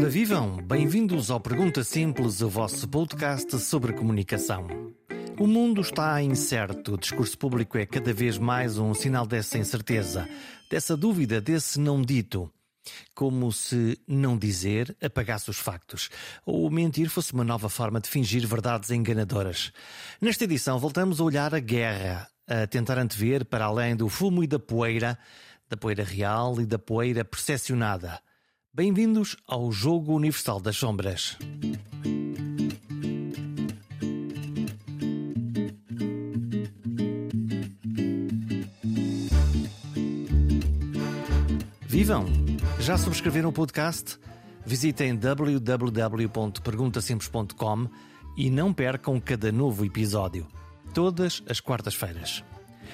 Ora, vivam! Bem-vindos ao Pergunta Simples, o vosso podcast sobre comunicação. O mundo está incerto, o discurso público é cada vez mais um sinal dessa incerteza, dessa dúvida, desse não dito. Como se não dizer apagasse os factos, ou mentir fosse uma nova forma de fingir verdades enganadoras. Nesta edição, voltamos a olhar a guerra, a tentar antever para além do fumo e da poeira, da poeira real e da poeira percepcionada Bem-vindos ao Jogo Universal das Sombras. Vivam! Já subscreveram o podcast? Visitem www.perguntasimples.com e não percam cada novo episódio, todas as quartas-feiras.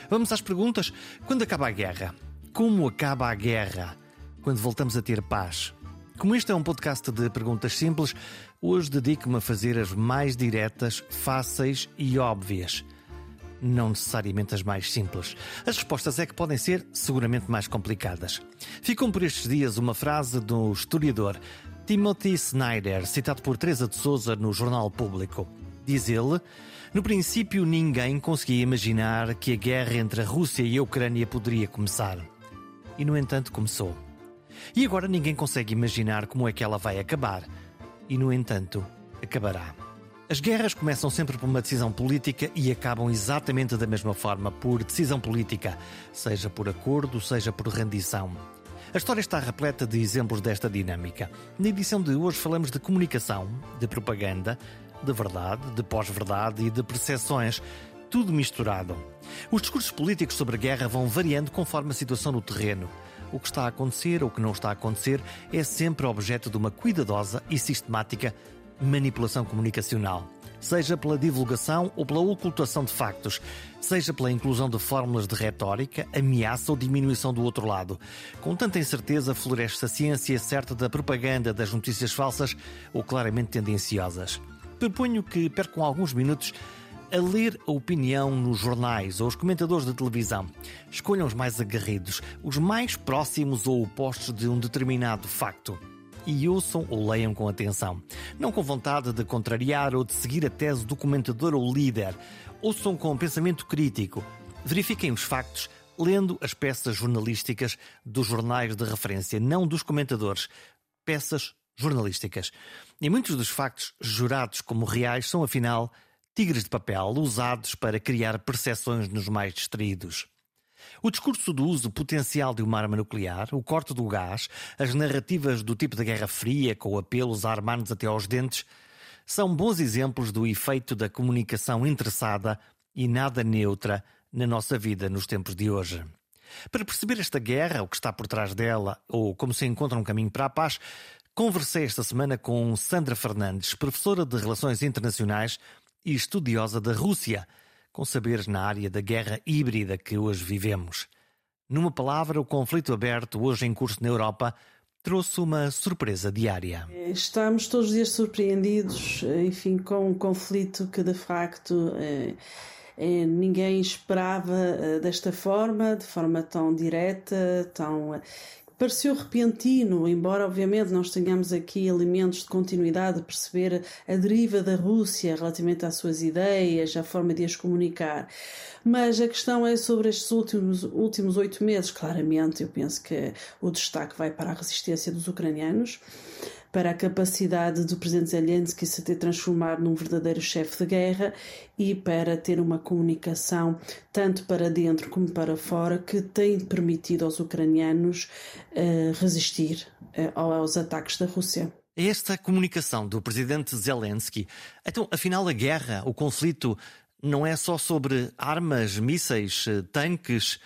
Vamos às perguntas. Quando acaba a guerra? Como acaba a guerra? Quando voltamos a ter paz. Como este é um podcast de perguntas simples, hoje dedico-me a fazer as mais diretas, fáceis e óbvias. Não necessariamente as mais simples. As respostas é que podem ser seguramente mais complicadas. Ficam por estes dias uma frase do historiador Timothy Snyder, citado por Teresa de Souza no Jornal Público. Diz ele: No princípio, ninguém conseguia imaginar que a guerra entre a Rússia e a Ucrânia poderia começar. E, no entanto, começou. E agora ninguém consegue imaginar como é que ela vai acabar. E, no entanto, acabará. As guerras começam sempre por uma decisão política e acabam exatamente da mesma forma, por decisão política, seja por acordo, seja por rendição. A história está repleta de exemplos desta dinâmica. Na edição de hoje falamos de comunicação, de propaganda, de verdade, de pós-verdade e de percepções, tudo misturado. Os discursos políticos sobre a guerra vão variando conforme a situação no terreno o que está a acontecer ou o que não está a acontecer é sempre objeto de uma cuidadosa e sistemática manipulação comunicacional. Seja pela divulgação ou pela ocultação de factos, seja pela inclusão de fórmulas de retórica, ameaça ou diminuição do outro lado. Com tanta incerteza, floresce a ciência certa da propaganda das notícias falsas ou claramente tendenciosas. Proponho que percam alguns minutos a ler a opinião nos jornais ou os comentadores de televisão. Escolham os mais agarridos, os mais próximos ou opostos de um determinado facto. E ouçam ou leiam com atenção. Não com vontade de contrariar ou de seguir a tese do comentador ou líder. Ouçam com pensamento crítico. Verifiquem os factos lendo as peças jornalísticas dos jornais de referência, não dos comentadores. Peças jornalísticas. E muitos dos factos jurados como reais são, afinal, tigres de papel usados para criar percepções nos mais distraídos. O discurso do uso potencial de uma arma nuclear, o corte do gás, as narrativas do tipo da Guerra Fria, com apelos a armar-nos até aos dentes, são bons exemplos do efeito da comunicação interessada e nada neutra na nossa vida nos tempos de hoje. Para perceber esta guerra, o que está por trás dela, ou como se encontra um caminho para a paz, conversei esta semana com Sandra Fernandes, professora de Relações Internacionais e estudiosa da Rússia, com saberes na área da guerra híbrida que hoje vivemos. Numa palavra, o conflito aberto hoje em curso na Europa trouxe uma surpresa diária. Estamos todos os dias surpreendidos, enfim, com um conflito que de facto eh, eh, ninguém esperava eh, desta forma, de forma tão direta, tão pareceu repentino, embora obviamente nós tenhamos aqui elementos de continuidade, de perceber a deriva da Rússia relativamente às suas ideias, à forma de as comunicar. Mas a questão é sobre estes últimos últimos oito meses, claramente, eu penso que o destaque vai para a resistência dos ucranianos para a capacidade do presidente Zelensky se ter transformado num verdadeiro chefe de guerra e para ter uma comunicação tanto para dentro como para fora que tem permitido aos ucranianos uh, resistir uh, aos ataques da Rússia. Esta comunicação do presidente Zelensky, então, afinal, a guerra, o conflito, não é só sobre armas, mísseis, eh, tanques,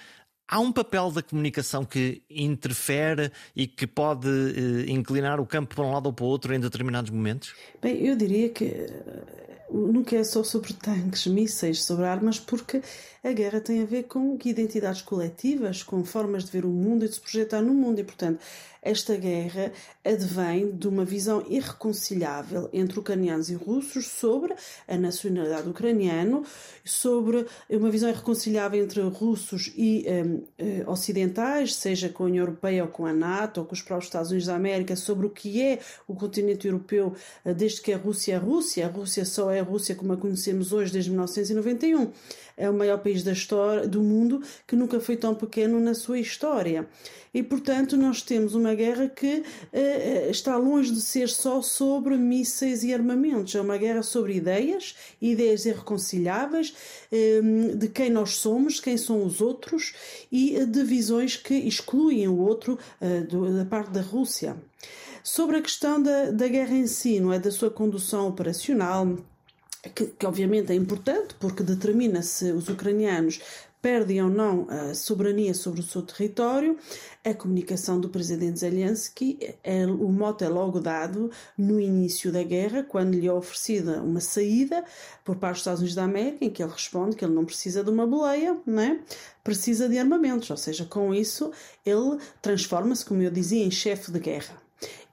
Há um papel da comunicação que interfere e que pode eh, inclinar o campo para um lado ou para o outro em determinados momentos? Bem, eu diria que eh, nunca é só sobre tanques, mísseis, sobre armas, porque a guerra tem a ver com identidades coletivas, com formas de ver o mundo e de se projetar no mundo. E, portanto, esta guerra advém de uma visão irreconciliável entre ucranianos e russos sobre a nacionalidade ucraniana, sobre uma visão irreconciliável entre russos e um, eh, ocidentais, seja com a União Europeia ou com a NATO ou com os próprios Estados Unidos da América, sobre o que é o continente europeu eh, desde que a Rússia é a Rússia. A Rússia só é a Rússia como a conhecemos hoje desde 1991 é o maior país da história, do mundo que nunca foi tão pequeno na sua história. E, portanto, nós temos uma guerra que uh, está longe de ser só sobre mísseis e armamentos. É uma guerra sobre ideias, ideias irreconciliáveis, um, de quem nós somos, quem são os outros e de visões que excluem o outro do, da parte da Rússia. Sobre a questão da, da guerra em si, não é? da sua condução operacional, que, que obviamente é importante porque determina se os ucranianos perdem ou não a soberania sobre o seu território. A comunicação do presidente Zelensky, é, o mote é logo dado no início da guerra, quando lhe é oferecida uma saída por parte dos Estados Unidos da América, em que ele responde que ele não precisa de uma boleia, né? precisa de armamentos, ou seja, com isso ele transforma-se, como eu dizia, em chefe de guerra.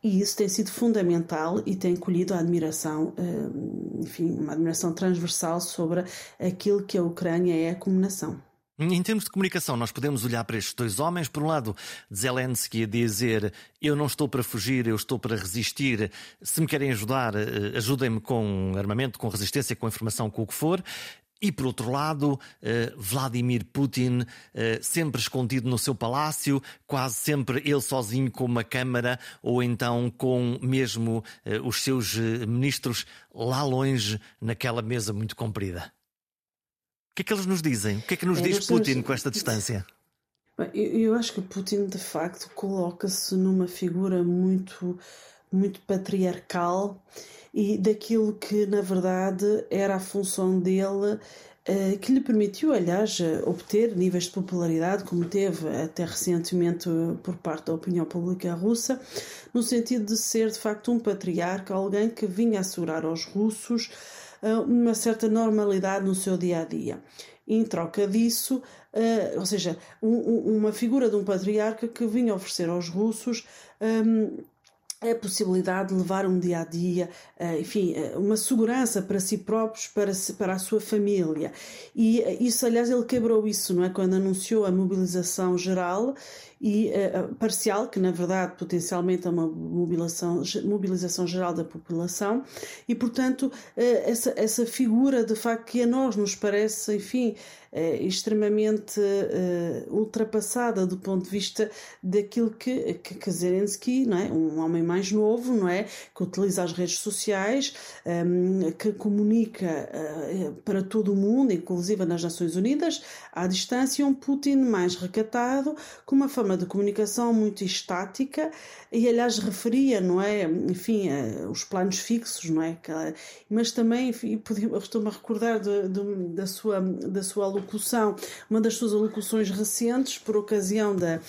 E isso tem sido fundamental e tem colhido a admiração, eh, enfim, uma admiração transversal sobre aquilo que a Ucrânia é como nação. Em termos de comunicação, nós podemos olhar para estes dois homens. Por um lado, Zelensky a dizer: Eu não estou para fugir, eu estou para resistir. Se me querem ajudar, eh, ajudem-me com armamento, com resistência, com informação, com o que for. E por outro lado, eh, Vladimir Putin, eh, sempre escondido no seu palácio, quase sempre ele sozinho com uma câmara, ou então com mesmo os seus ministros lá longe, naquela mesa muito comprida. O que é que eles nos dizem? O que é que nos é, diz Putin com esta distância? Eu acho que Putin, de facto, coloca-se numa figura muito, muito patriarcal e daquilo que na verdade era a função dele eh, que lhe permitiu, aliás, obter níveis de popularidade, como teve até recentemente por parte da opinião pública russa, no sentido de ser de facto um patriarca, alguém que vinha assegurar aos russos uma certa normalidade no seu dia a dia. em troca disso, eh, ou seja, uma figura de um patriarca que vinha oferecer aos russos ehm, a possibilidade de levar um dia a dia, eh, enfim, uma segurança para si próprios, para, para a sua família. E isso, aliás, ele quebrou isso, não é? Quando anunciou a mobilização geral e uh, parcial, que na verdade potencialmente é uma mobilização, mobilização geral da população, e portanto uh, essa, essa figura de facto que a nós nos parece, enfim, uh, extremamente ultrapassada do ponto de vista daquilo que, que, Zelensky, não é? um homem mais novo, não é? que utiliza as redes sociais, um, ehm, que comunica para todo o mundo, inclusive nas Nações Unidas, à distância, um Putin mais recatado, com uma forma de comunicação muito estática e aliás referia, não é, enfim, eh, os planos fixos, não é, mas também estou-me a recordar de, de, da, sua, da sua alocução, uma das suas alocuções recentes por ocasião da,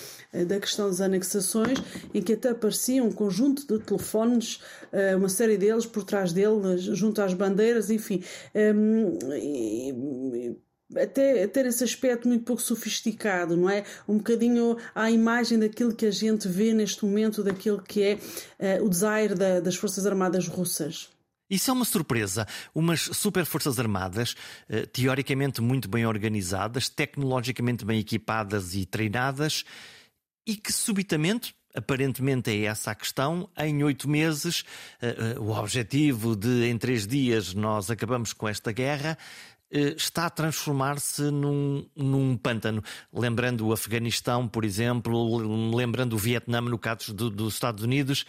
da questão das anexações, em que até aparecia um conjunto de telefones, eh, uma série deles por trás dele, junto às bandeiras, enfim, até ter esse aspecto muito pouco sofisticado, não é? Um bocadinho à imagem daquilo que a gente vê neste momento, daquilo que é uh, o desire da, das Forças Armadas russas. Isso é uma surpresa. Umas super forças armadas, eh, teoricamente muito bem organizadas, tecnologicamente bem equipadas e treinadas, e que subitamente, aparentemente é essa a questão, em oito meses, eh, o objetivo de em três dias nós acabamos com esta guerra, está a transformar-se num, num pântano. Lembrando o Afeganistão, por exemplo, lembrando o Vietnã no caso do, dos Estados Unidos.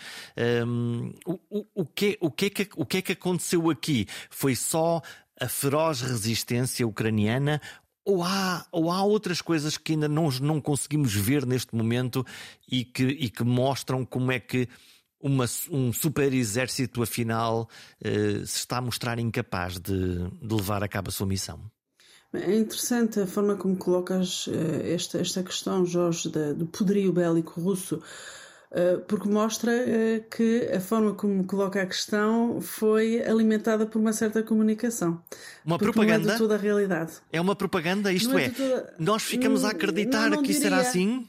Um, ehm, o, o, que, o, que é que, o que é que aconteceu aqui? Foi só a feroz resistência ucraniana ou há, ou há outras coisas que ainda não, não conseguimos ver neste momento e que, e que mostram como é que uma, um super exército, afinal, eh, se está a mostrar incapaz de, de, levar a cabo a sua missão. É interessante a forma como colocas eh, esta, esta questão, Jorge, da, do poderio bélico russo, porque mostra que a forma como coloca a questão foi alimentada por uma certa comunicação. Uma propaganda? Não é de toda a realidade. É uma propaganda, isto é, é toda... nós ficamos a acreditar não, não que isso era assim?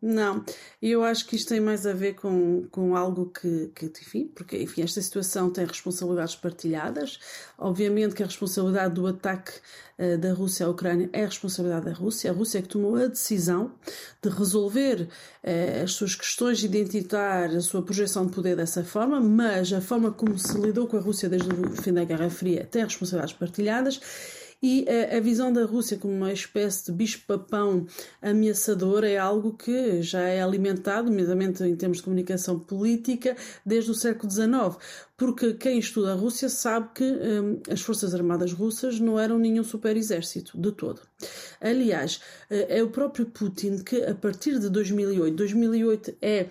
Não, eu acho que isto tem mais a ver com, com algo que, que, enfim, porque enfim, esta situação tem responsabilidades partilhadas. Obviamente que a responsabilidade do ataque uh, da Rússia à Ucrânia é a responsabilidade da Rússia. A Rússia é que tomou a decisão de resolver uh, as suas questões identitárias, a sua projeção de poder dessa forma, mas a forma como se lidou com a Rússia desde o fim da Guerra Fria tem responsabilidades partilhadas e a, a visão da Rússia como uma espécie de bicho-papão ameaçador é algo que já é alimentado, nomeadamente em termos de comunicação política, desde o século XIX. Porque quem estuda a Rússia sabe que hum, as Forças Armadas russas não eram nenhum super exército, de todo. Aliás, eh, é o próprio Putin que, a partir de 2008, 2008 é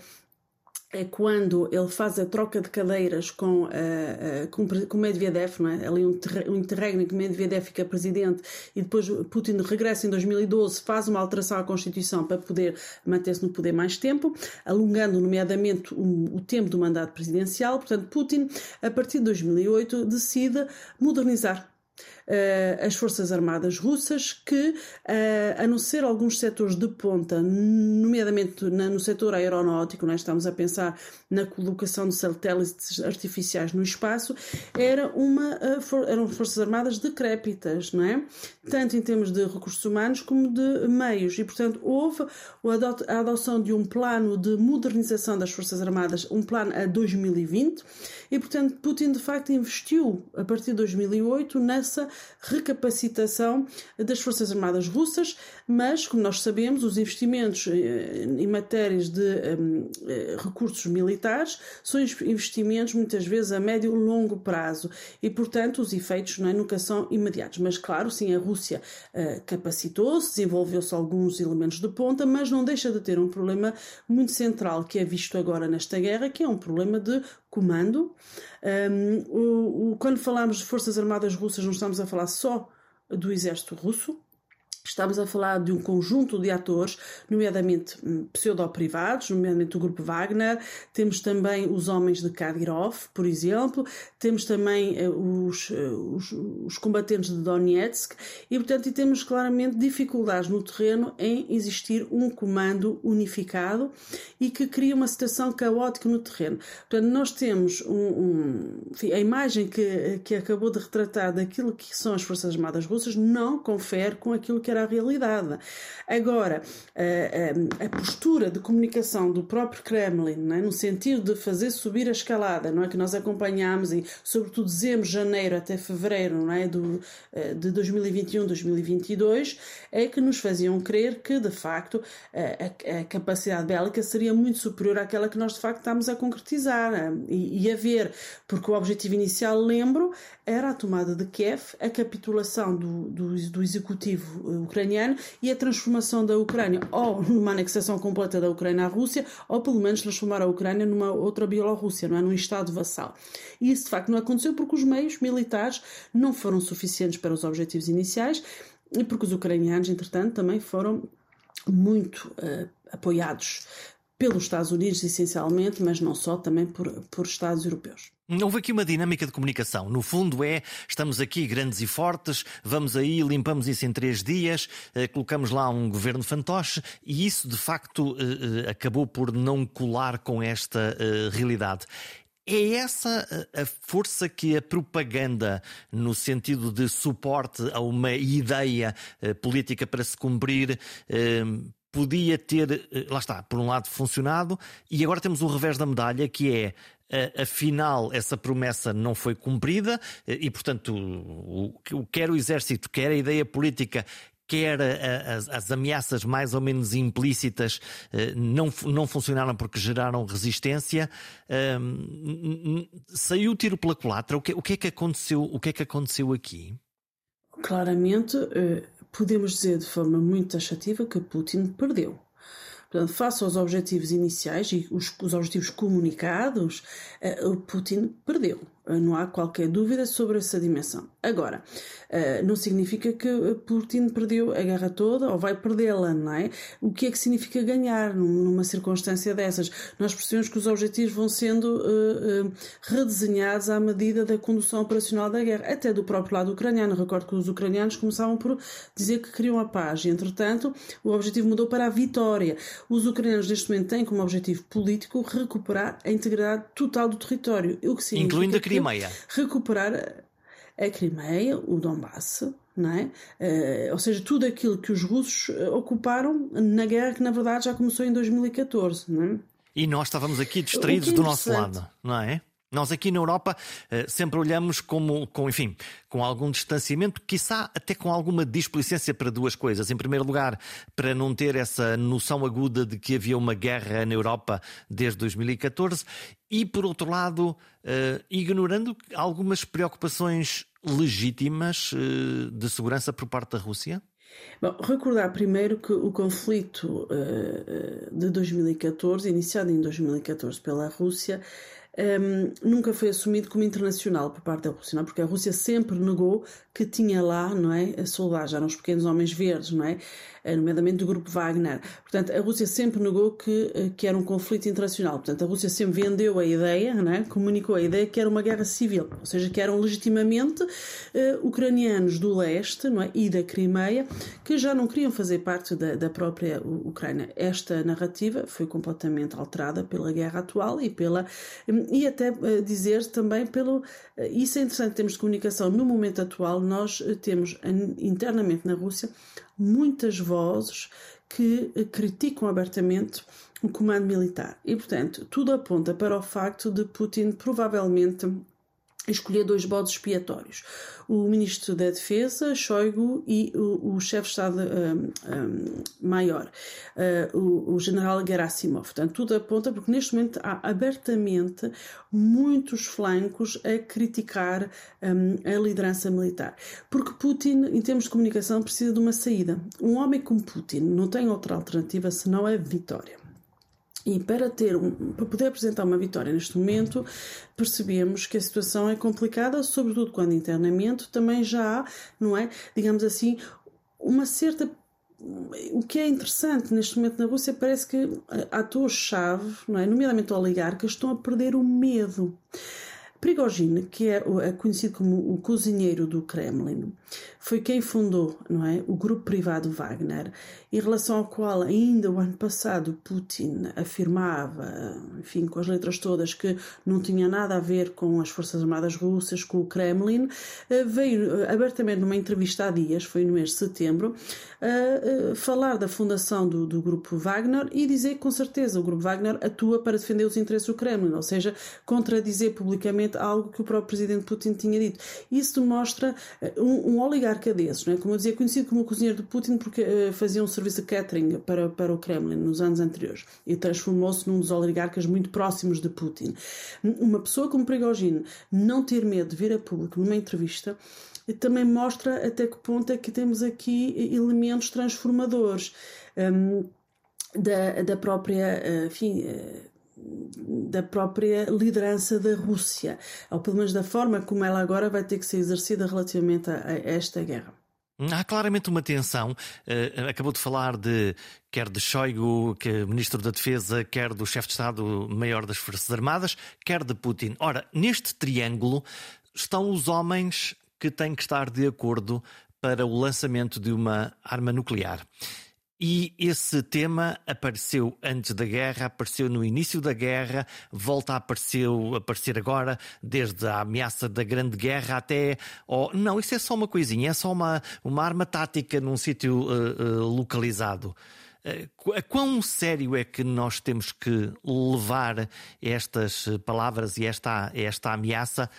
é quando ele faz a troca de cadeiras com, uh, uh, com, com Medvedev, não é? ali um, interregno em que Medvedev fica presidente e depois Putin regressa em 2012, faz uma alteração à Constituição para poder manter-se no poder mais tempo, alongando nomeadamente o, o tempo do mandato presidencial. Portanto, Putin, a partir de 2008, decide modernizar uh, as Forças Armadas russas, que, uh, a não ser alguns setores de ponta, nomeadamente na, no setor aeronáutico, nós estamos a pensar na colocação de satélites artificiais no espaço, era uma, uh, for, eram Forças Armadas decrépitas, não é? Tanto em termos de recursos humanos como de meios. E, portanto, houve a adoção de um plano de modernização das Forças Armadas, um plano a 2020, e, portanto, Putin, de facto, investiu, a partir de 2008, nessa recapacitação das Forças Armadas russas, mas, como nós sabemos, os investimentos eh, em matérias de um, eh, recursos militares são investimentos muitas vezes a médio e longo prazo e, portanto, os efeitos é, nunca são imediatos. Mas, claro, sim, a Rússia capacitou-se, desenvolveu-se alguns elementos de ponta, mas não deixa de ter um problema muito central que é visto agora nesta guerra, que é um problema de comando. Um, o, o, quando falamos de Forças Armadas Russas, não estamos a falar só do exército russo, Estamos a falar de um conjunto de atores, nomeadamente hum, pseudo-privados, nomeadamente o grupo Wagner, temos também os homens de Kadyrov, por exemplo, temos também eh, os, eh, os, os, combatentes de Donetsk. E, portanto, e temos claramente dificuldades no terreno em existir um comando unificado e que cria uma situação caótica no terreno. Portanto, nós temos um, um, enfim, a imagem que, que acabou de retratar daquilo que são as Forças Armadas Russas não confere com aquilo que era a realidade. Agora, a, a, a postura de comunicação do próprio Kremlin, é? no sentido de fazer subir a escalada, não é que nós acompanhamos e, sobretudo, dezembro, janeiro até fevereiro não é? Do, eh, de 2021, 2022, é que nos faziam crer que, de facto, a, a capacidade bélica seria muito superior àquela que nós, de facto, estamos a concretizar é? e, e a ver, porque o objetivo inicial, lembro, era a tomada de Kiev, a capitulação do, do, do executivo ucraniano e a transformação da Ucrânia ou numa anexação completa da Ucrânia à Rússia, ou pelo menos transformar a Ucrânia numa outra Bielorrússia, não é? num Estado vassal. E isso de facto não aconteceu porque os meios militares não foram suficientes para os objetivos iniciais e porque os ucranianos, entretanto, também foram muito uh, apoiados pelos Estados Unidos, essencialmente, mas não só, também por, por Estados europeus. Houve aqui uma dinâmica de comunicação. No fundo, é estamos aqui grandes e fortes, vamos aí, limpamos isso em três dias, eh, colocamos lá um governo fantoche e isso, de facto, eh, eh, acabou por não colar com esta realidade. É essa a força que a propaganda, no sentido de suporte a uma ideia política para se cumprir, podia ter, lá está, por um lado funcionado, e agora temos o revés da medalha, que é afinal essa promessa não foi cumprida e, portanto, o, quer o exército, quer a ideia política, quer as, as, ameaças mais ou menos implícitas eh, não, não funcionaram porque geraram resistência. saiu o tiro pela culatra. O que, o que é que aconteceu? O que é que aconteceu aqui? Claramente, eh, podemos dizer de forma muito taxativa que Putin perdeu. Portanto, face aos objetivos iniciais e os, os objetivos comunicados, uh, Putin perdeu. Uh, não há qualquer dúvida sobre essa dimensão. Agora, uh, não significa que Putin perdeu a guerra toda ou vai perdê-la, não é? O que é que significa ganhar numa circunstância dessas? Nós percebemos que os objetivos vão sendo uh, uh, redesenhados à medida da condução operacional da guerra, até do próprio lado ucraniano. Recordo que os ucranianos começavam por dizer que queriam a paz e, entretanto, o objetivo mudou para a vitória. Os ucranianos, neste momento, têm como objetivo político recuperar a integridade total do território, o que significa incluindo a Crimeia. Recuperar a Crimeia, o Donbass, não é? Uh, ou seja, tudo aquilo que os russos eh, ocuparam na guerra que na verdade já começou em 2014, não é? E nós estávamos aqui distraídos é do nosso lado, não é? Nós aqui na Europa uh, sempre olhamos como, com, enfim, com algum distanciamento, quiçá até com alguma displicência para duas coisas. Em primeiro lugar, para não ter essa noção aguda de que havia uma guerra na Europa desde 2014 e, por outro lado, uh, ignorando algumas preocupações legítimas uh, de segurança por parte da Rússia? Bom, recordar primeiro que o conflito uh, de 2014, iniciado em 2014 pela Rússia, um, nunca foi assumido como internacional por parte da Rússia, não é? porque a Rússia sempre negou que tinha lá, não é, soldados, eram os pequenos homens verdes, não é, eh, nomeadamente do grupo Wagner. Portanto, a Rússia sempre negou que, eh, que era um conflito internacional. Portanto, a Rússia sempre vendeu a ideia, não é, comunicou a ideia que era uma guerra civil, ou seja, que eram legitimamente uh, ucranianos do leste, não é, e da Crimeia, que já não queriam fazer parte da, da própria Ucrânia. Esta narrativa foi completamente alterada pela guerra atual e pela e até uh, dizer também pelo. Uh, isso é interessante, temos de comunicação. No momento atual, nós uh, temos internamente na Rússia muitas vozes que criticam abertamente o comando militar. E, portanto, tudo aponta para o facto de Putin provavelmente escolher dois bodes expiatórios. O ministro da Defesa, Shoigu, e o, o chefe de Estado-Maior, um, um, uh, o, o, general Gerasimov. Portanto, tudo aponta, porque neste momento há abertamente muitos flancos a criticar um, a liderança militar. Porque Putin, em termos de comunicação, precisa de uma saída. Um homem como Putin não tem outra alternativa senão a vitória. E para ter um, para poder apresentar uma vitória neste momento, percebemos que a situação é complicada, sobretudo quando internamente também já há, não é, digamos assim, uma certa o que é interessante neste momento na Rússia parece que atores-chave, não é, nomeadamente oligarcas, estão a perder o medo. Prigogine, que é, é conhecido como o cozinheiro do Kremlin, foi quem fundou não é, o grupo privado Wagner, em relação ao qual ainda o ano passado Putin afirmava, enfim, com as letras todas, que não tinha nada a ver com as Forças Armadas Russas, com o Kremlin, eh, veio eh, abertamente numa entrevista há dias, foi no mês de setembro, a falar da fundação do, do grupo Wagner e dizer que com certeza o grupo Wagner atua para defender os interesses do Kremlin, ou seja, contradizer publicamente algo que o próprio presidente Putin tinha dito. Isso demonstra eh, um, um não é? como eu dizia, conhecido como o cozinheiro de Putin porque uh, fazia um serviço de catering para, para o Kremlin nos anos anteriores e transformou-se num dos oligarcas muito próximos de Putin. Uma pessoa como Prigogine não ter medo de vir a público numa entrevista também mostra até que ponto é que temos aqui elementos transformadores um, da, da própria, eh, enfim, eh, da própria liderança da Rússia, ou pelo menos da forma como ela agora vai ter que ser exercida relativamente a, a esta guerra. Há claramente uma tensão. Uh, acabou de falar de quer de Shoigu, que é ministro da Defesa, quer do chefe de Estado-Maior das Forças Armadas, quer de Putin. Ora, neste triângulo estão os homens que têm que estar de acordo para o lançamento de uma arma nuclear. E esse tema apareceu antes da guerra, apareceu no início da guerra, volta a aparecer, aparecer agora, desde a ameaça da Grande Guerra até. Oh, não, isso é só uma coisinha, é só uma, uma arma tática num sítio uh, uh, localizado. Uh, quão sério é que nós temos que levar estas palavras e esta, esta ameaça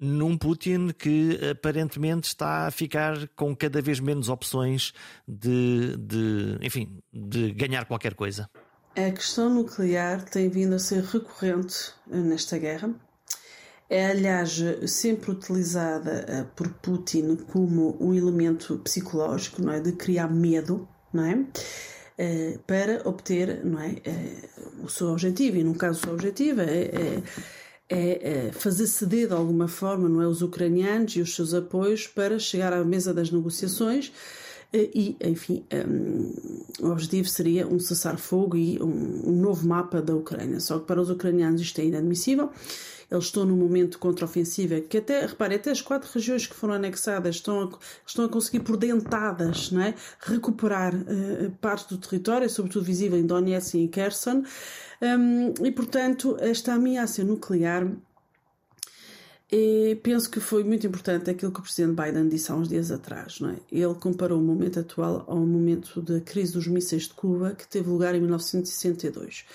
num Putin que aparentemente está a ficar com cada vez menos opções de, de, enfim, de ganhar qualquer coisa. A questão nuclear tem vindo a ser recorrente nesta guerra. É, aliás, sempre utilizada eh, por Putin como um elemento psicológico, não é? De criar medo, não é? Eh, para obter não é, eh, o seu objetivo. E, no caso, o seu objetivo é, é é, fazer ceder de alguma forma não é, os ucranianos e os seus apoios para chegar à mesa das negociações e, enfim, um, o objetivo seria um cessar-fogo e um, um, novo mapa da Ucrânia. Só que para os ucranianos isto é inadmissível. Eles estão num momento contra-ofensiva que até, repare, até as quatro regiões que foram anexadas estão a, estão a conseguir por dentadas não é? recuperar uh, parte do território, sobretudo visível em Donetsk e em Kherson. Um, e, portanto, esta ameaça nuclear e penso que foi muito importante aquilo que o presidente Biden disse há uns dias atrás. Não é? Ele comparou o momento atual ao momento da crise dos mísseis de Cuba, que teve lugar em 1962.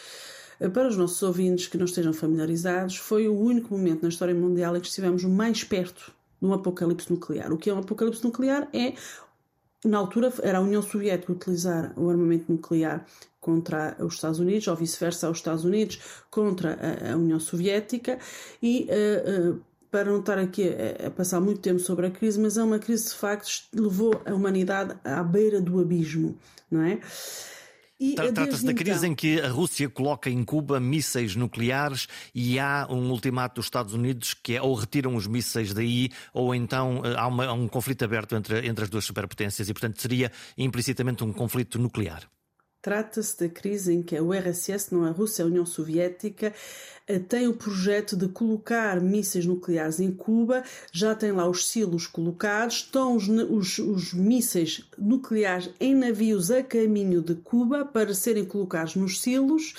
Para os nossos ouvintes que não estejam familiarizados, foi o único momento na história mundial em que estivemos mais perto de um apocalipse nuclear. O que é um apocalipse nuclear é na altura era a União Soviética utilizar o armamento nuclear contra os Estados Unidos, ou vice-versa, os Estados Unidos contra a, União Soviética, e uh, uh, para não estar aqui a, a, passar muito tempo sobre a crise, mas é uma crise de facto que levou a humanidade à beira do abismo, não é? Trata-se da crise então... em que a Rússia coloca em Cuba mísseis nucleares e há um ultimato dos Estados Unidos que é ou retiram os mísseis daí ou então eh, há, uma, há um conflito aberto entre, entre as duas superpotências e, portanto, seria implicitamente um conflito nuclear. Trata-se da crise em que a URSS, não a Rússia, a União Soviética, eh, tem o projeto de colocar mísseis nucleares em Cuba, já tem lá os silos colocados, estão os, os, os mísseis nucleares em navios a caminho de Cuba para serem colocados nos silos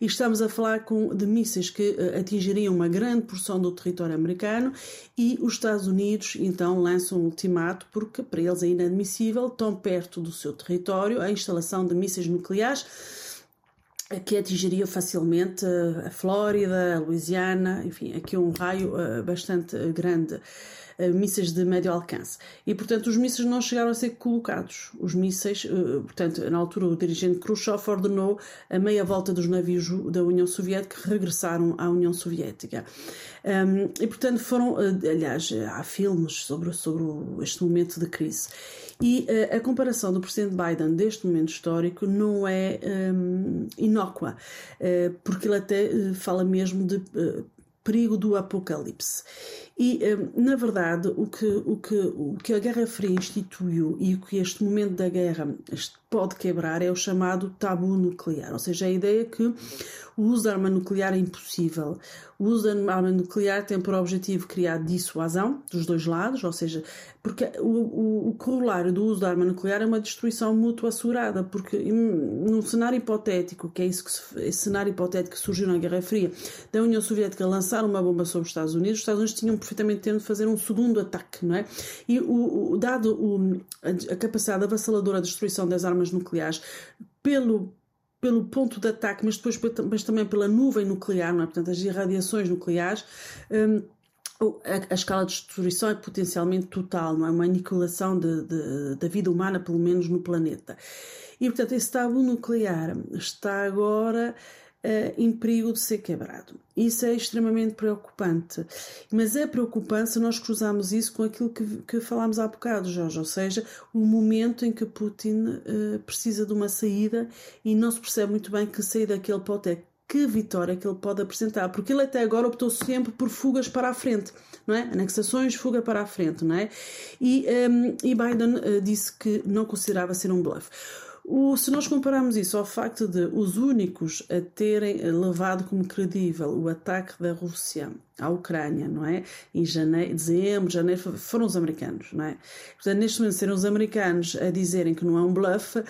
e estamos a falar com, de mísseis que uh, atingiriam uma grande porção do território americano e os Estados Unidos então lançam um ultimato porque para eles é inadmissível, tão perto do seu território, a instalação de mísseis nucleares que atingiria facilmente a Flórida, a Louisiana, enfim, aqui um raio bastante grande. Mísseis de médio alcance. E, portanto, os mísseis não chegaram a ser colocados. Os mísseis, uh, portanto, na altura o dirigente Khrushchev ordenou a meia volta dos navios da União Soviética que regressaram à União Soviética. E, portanto, foram, aliás, há filmes sobre, sobre este momento de crise. E uh, a comparação do presidente Biden deste momento histórico não é inócua, porque ele até fala mesmo de perigo do apocalipse. E, na verdade, o que, o, que, o que a Guerra Fria instituiu e o que este momento da guerra pode quebrar é o chamado tabu nuclear, ou seja, a ideia que o uso da arma nuclear é impossível. O uso da arma nuclear tem por objetivo criar dissuasão dos dois lados, ou seja, porque o, o, o corolário do uso da arma nuclear é uma destruição mútua assegurada, porque num cenário hipotético, que é isso que se, esse cenário hipotético que surgiu na Guerra Fria, da União Soviética lançar uma bomba sobre os Estados Unidos, os Estados Unidos tinham perfeitamente tempo de fazer um segundo ataque, não é? E o, o dado a, a capacidade avassaladora de destruição das armas nucleares pelo pelo ponto de ataque, mas depois mas também pela nuvem nuclear, não é? portanto, as irradiações nucleares. Um, a, a, escala de destruição é potencialmente total, não é? Uma aniquilação de, de, da vida humana, pelo menos no planeta. E, portanto, esse tabu nuclear está agora em perigo de ser quebrado. Isso é extremamente preocupante. Mas é preocupante se nós cruzarmos isso com aquilo que, que falámos há bocado, Jorge, ou seja, o momento em que Putin uh, precisa de uma saída e não se percebe muito bem que saída que ele pode ter que vitória que ele pode apresentar, porque ele até agora optou sempre por fugas para a frente, não é? Anexações, fuga para a frente, não é? E, um, ehm, e Biden uh, disse que não considerava ser um bluff. O, se nós compararmos isso ao facto de os únicos a terem levado como credível o ataque da Rússia à Ucrânia, não é? Em janeiro, dezembro, janeiro, foram os americanos, não é? Portanto, neste momento, serem os americanos a dizerem que não é um bluff,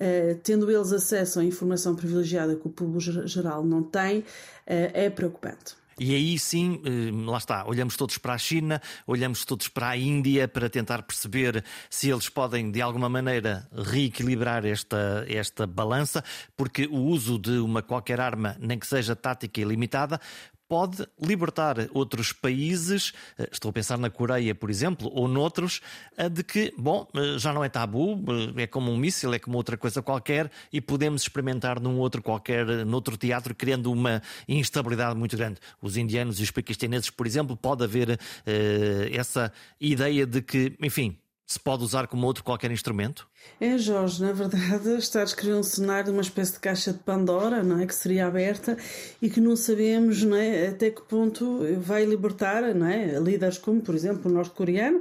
eh, tendo eles acesso à informação privilegiada que o público geral não tem, eh, é preocupante. E aí sim, eh, lá está, olhamos todos para a China, olhamos todos para a Índia para tentar perceber se eles podem de alguma maneira reequilibrar esta, esta balança, porque o uso de uma qualquer arma, nem que seja tática e limitada, pode libertar outros países, eh, estou a pensar na Coreia, por exemplo, ou noutros, eh, de que, bom, eh, já não é tabu, é como um míssil, é como outra coisa qualquer e podemos experimentar num outro qualquer, noutro teatro, criando uma instabilidade muito grande. Os indianos e os paquistaneses, por exemplo, pode haver uh, essa ideia de que, enfim, se pode usar como outro qualquer instrumento? É, Jorge, na verdade está a descrever um cenário de uma espécie de caixa de Pandora, não é? Que seria aberta e que não sabemos não é? até que ponto vai libertar não é? líderes como, por exemplo, o norte-coreano,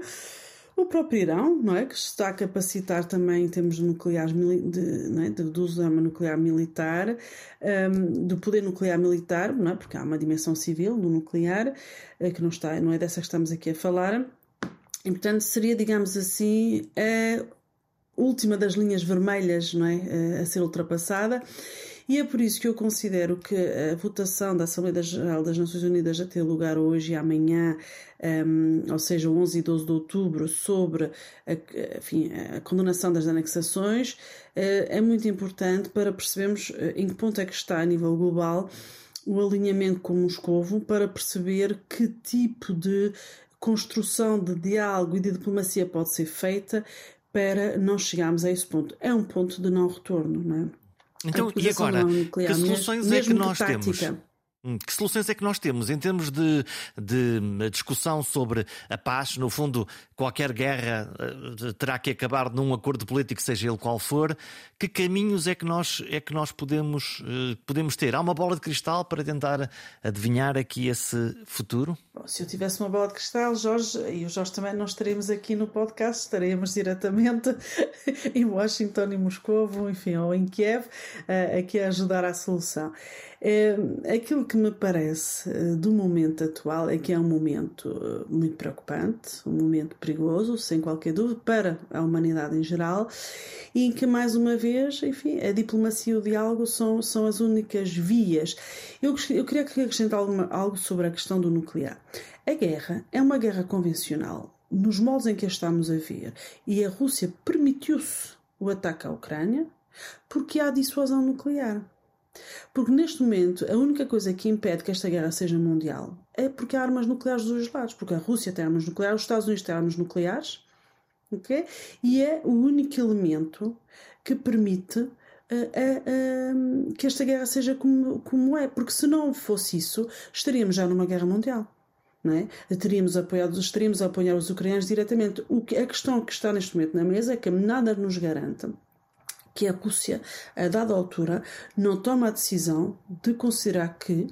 o próprio Irão, não é? Que está a capacitar também em termos de nucleares, de, não é? do uso nuclear militar, um, do poder nuclear militar, não é? Porque há uma dimensão civil do nuclear, eh, que não, está, não é dessa que estamos aqui a falar e, portanto, seria, digamos assim, a última das linhas vermelhas não é? a ser ultrapassada. E é por isso que eu considero que a votação da Assembleia Geral das Nações Unidas a ter lugar hoje e amanhã, um, ou seja, 11 e 12 de outubro, sobre a, enfim, a condenação das anexações, uh, é muito importante para percebermos uh, em que ponto é que está a nível global o alinhamento com Moscovo para perceber que tipo de construção de diálogo e de diplomacia pode ser feita para nós chegarmos a esse ponto. É um ponto de não retorno, não é? Então, e agora, que soluções é que nós temos? Hum, que soluções é que nós temos em termos de, de discussão sobre a paz? No fundo, qualquer guerra uh, terá que acabar num acordo político, seja ele qual for. Que caminhos é que nós, é que nós podemos, uh, podemos ter? Há uma bola de cristal para tentar adivinhar aqui esse futuro? Se eu tivesse uma bola de cristal, Jorge, e o Jorge também não estaremos aqui no podcast, estaremos diretamente em Washington, em Moscou, enfim, ou em Kiev, uh, aqui a ajudar à solução. Aquilo que me parece eh, do momento atual é que é um momento eh, muito preocupante, um momento perigoso, sem qualquer dúvida, para a humanidade em geral, e em que, mais uma vez, enfim, a diplomacia e o diálogo são, são as únicas vias. Eu, eu queria acrescentar alguma, algo sobre a questão do nuclear. A guerra é uma guerra convencional, nos moldes em que a estamos a ver, e a Rússia permitiu-se o ataque à Ucrânia porque há dissuasão nuclear. Porque neste momento a única coisa que impede que esta guerra seja mundial é porque há armas nucleares dos dois lados. Porque a Rússia tem armas nucleares, os Estados Unidos têm armas nucleares, ok? E é o único elemento que permite uh, uh, que esta guerra seja como, como é. Porque se não fosse isso, estaríamos já numa guerra mundial. É? Teríamos apoiado, estaríamos a apoiar os ucranianos diretamente. O que, a questão que está neste momento na mesa é que nada nos garante que a Rússia, a dada altura, não toma a decisão de considerar que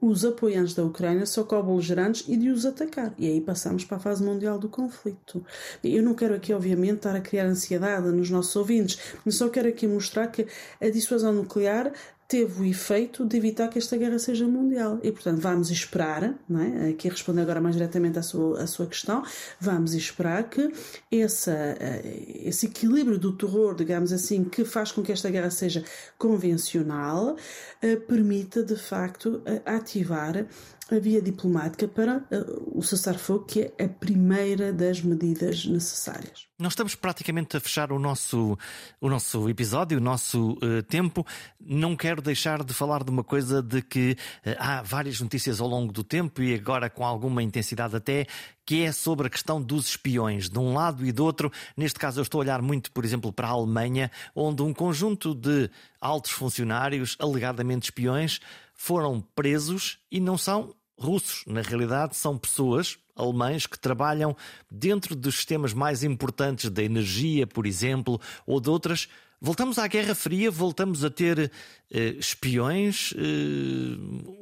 os apoiantes da Ucrânia são co-beligerantes e de os atacar. E aí passamos para a fase mundial do conflito. Eu não quero aqui, obviamente, estar a criar ansiedade nos nossos ouvintes, mas só quero aqui mostrar que a dissuasão nuclear teve o efeito de evitar que esta guerra seja mundial. E, portanto, vamos esperar, não é? aqui responder agora mais diretamente à sua, à sua questão, vamos esperar que essa, eh, esse equilíbrio do terror, digamos assim, que faz com que esta guerra seja convencional, eh, permita, de facto, eh, ativar a via diplomática para uh, o cessar-fogo, que é a primeira das medidas necessárias. Nós estamos praticamente a fechar o nosso, o nosso episódio, o nosso uh, tempo. Não quero deixar de falar de uma coisa de que uh, há várias notícias ao longo do tempo e agora com alguma intensidade até, que é sobre a questão dos espiões, de um lado e do outro. Neste caso, eu estou a olhar muito, por exemplo, para a Alemanha, onde um conjunto de altos funcionários, alegadamente espiões, foram presos e não são russos. Na realidade, são pessoas alemães que trabalham dentro dos sistemas mais importantes da energia, por exemplo, ou de outras. Voltamos à Guerra Fria, voltamos a ter eh, espiões, eh,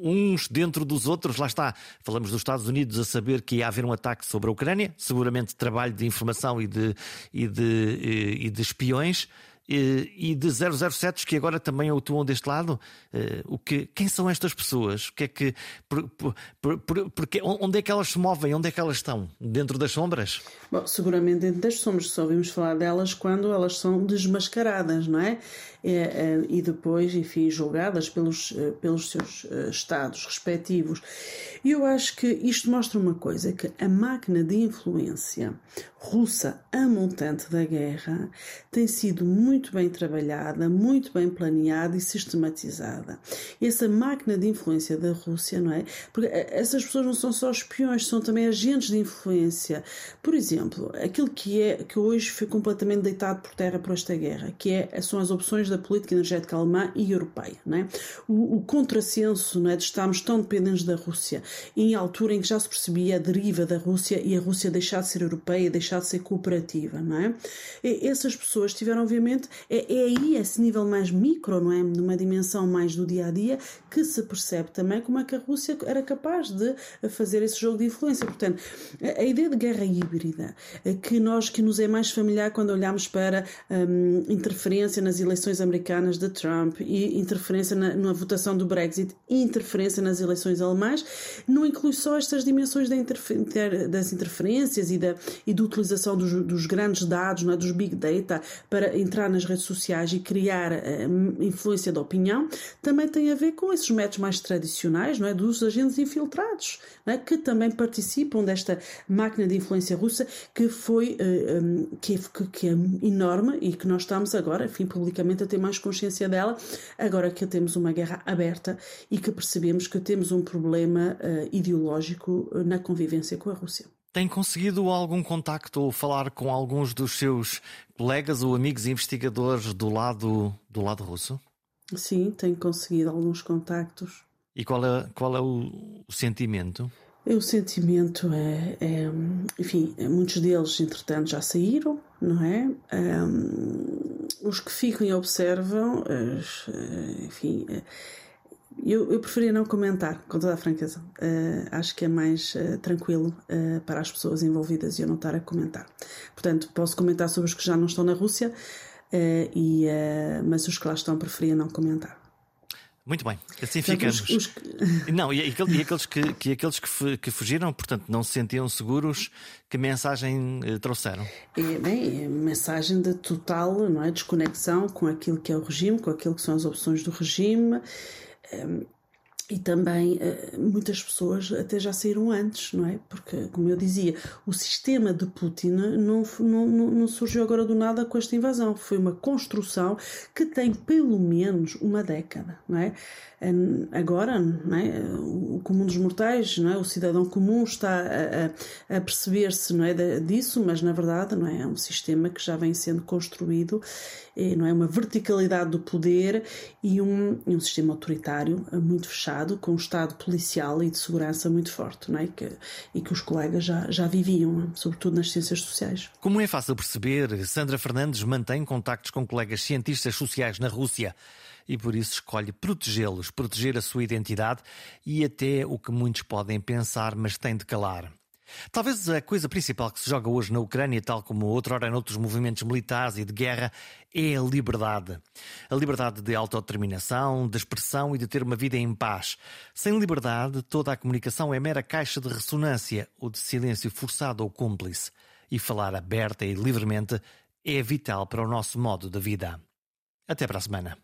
uns dentro dos outros. Lá está, falamos dos Estados Unidos a saber que ia haver um ataque sobre a Ucrânia, seguramente trabalho de informação e de, e de, e de espiões e de 007 que agora também atuam deste lado. Eh, o que, quem são estas pessoas? O que é que, por, por, por, porque, onde é que elas se movem? Onde é que elas estão? Dentro das sombras? Bom, seguramente dentro das sombras. Só ouvimos falar delas quando elas são desmascaradas, não é? E depois, enfim, julgadas pelos, eh, pelos seus eh, estados respectivos. E eu acho que isto mostra uma coisa, que a máquina de influência russa, a montante da guerra, tem sido muito bem trabalhada, muito bem planeada e sistematizada. Essa máquina de influência da Rússia, não é? Porque essas pessoas não são só espiões, são também agentes de influência. Por exemplo, aquilo que é que hoje foi completamente deitado por terra por esta guerra, que é, são as opções da política energética alemã e europeia, é? O, o contrassenso, é, de estarmos tão dependentes da Rússia, em altura em que já se percebia a deriva da Rússia e a Rússia deixar de ser europeia, deixar de ser cooperativa, é? E essas pessoas tiveram, obviamente, é, é aí esse nível mais micro, não é? Numa dimensão mais do dia a dia, que se percebe também como é que a Rússia era capaz de fazer esse jogo de influência. Portanto, a ideia de guerra híbrida, que nós que nos é mais familiar quando olhamos para um, interferência nas eleições americanas de Trump e interferência na, na votação do Brexit interferência nas eleições alemãs, não inclui só estas dimensões da interfer das interferências e da, e da utilização dos, dos grandes dados, é? dos big data, para entrar nas redes sociais e criar uh, influência da opinião, também tem a ver com esses métodos mais tradicionais, não é? dos agentes infiltrados, é? que também participam desta máquina de influência russa que foi uh, um, que, que, que, é enorme e que nós estamos agora, enfim, publicamente a ter mais consciência dela, agora que temos uma guerra aberta e que percebemos que temos um problema uh, ideológico na convivência com a Rússia. Tem conseguido algum contacto ou falar com alguns dos seus colegas ou amigos investigadores do lado do lado russo? Sim, tenho conseguido alguns contactos. E qual é, qual é o, o sentimento? O sentimento é, é, enfim, muitos deles, entretanto, já saíram, não é? Um, os que ficam e observam, enfim, eu, eu preferia não comentar, com toda a franqueza. Uh, acho que é mais uh, tranquilo uh, para as pessoas envolvidas e eu não estar a comentar. Portanto, posso comentar sobre os que já não estão na Rússia, e, mas os que lá estão preferia não comentar. Muito bem, assim ficamos. Os, os... Não, e, aqueles, que, que, aqueles que, que fugiram, portanto, não se sentiam seguros, que mensagem trouxeram? É, bem, é mensagem de total não é, desconexão com aquilo que é o regime, com aquilo que são as opções do regime e também eh, muitas pessoas até já saíram antes, não é? Porque, como eu dizia, o sistema de Putin não, não, não surgiu agora do nada com esta invasão. Foi uma construção que tem pelo menos uma década, não é? Agora, não é? o comum dos mortais, não é? o cidadão comum está a, a, perceber-se não é, disso, mas na verdade não é? é um sistema que já vem sendo construído, não é uma verticalidade do poder e um, um sistema autoritário muito fechado, com um Estado policial e de segurança muito forte, não é? que, e que os colegas já, já viviam, sobretudo nas ciências sociais. Como é fácil perceber, Sandra Fernandes mantém contactos com colegas cientistas sociais na Rússia e por isso escolhe protegê-los, proteger a sua identidade e até o que muitos podem pensar, mas tem de calar. Talvez a coisa principal que se joga hoje na Ucrânia, tal como outrora noutros movimentos militares e de guerra, é a liberdade. A liberdade de autodeterminação, de expressão e de ter uma vida em paz. Sem liberdade, toda a comunicação é mera caixa de ressonância ou de silêncio forçado ou cúmplice. E falar aberta e livremente é vital para o nosso modo de vida. Até para a semana.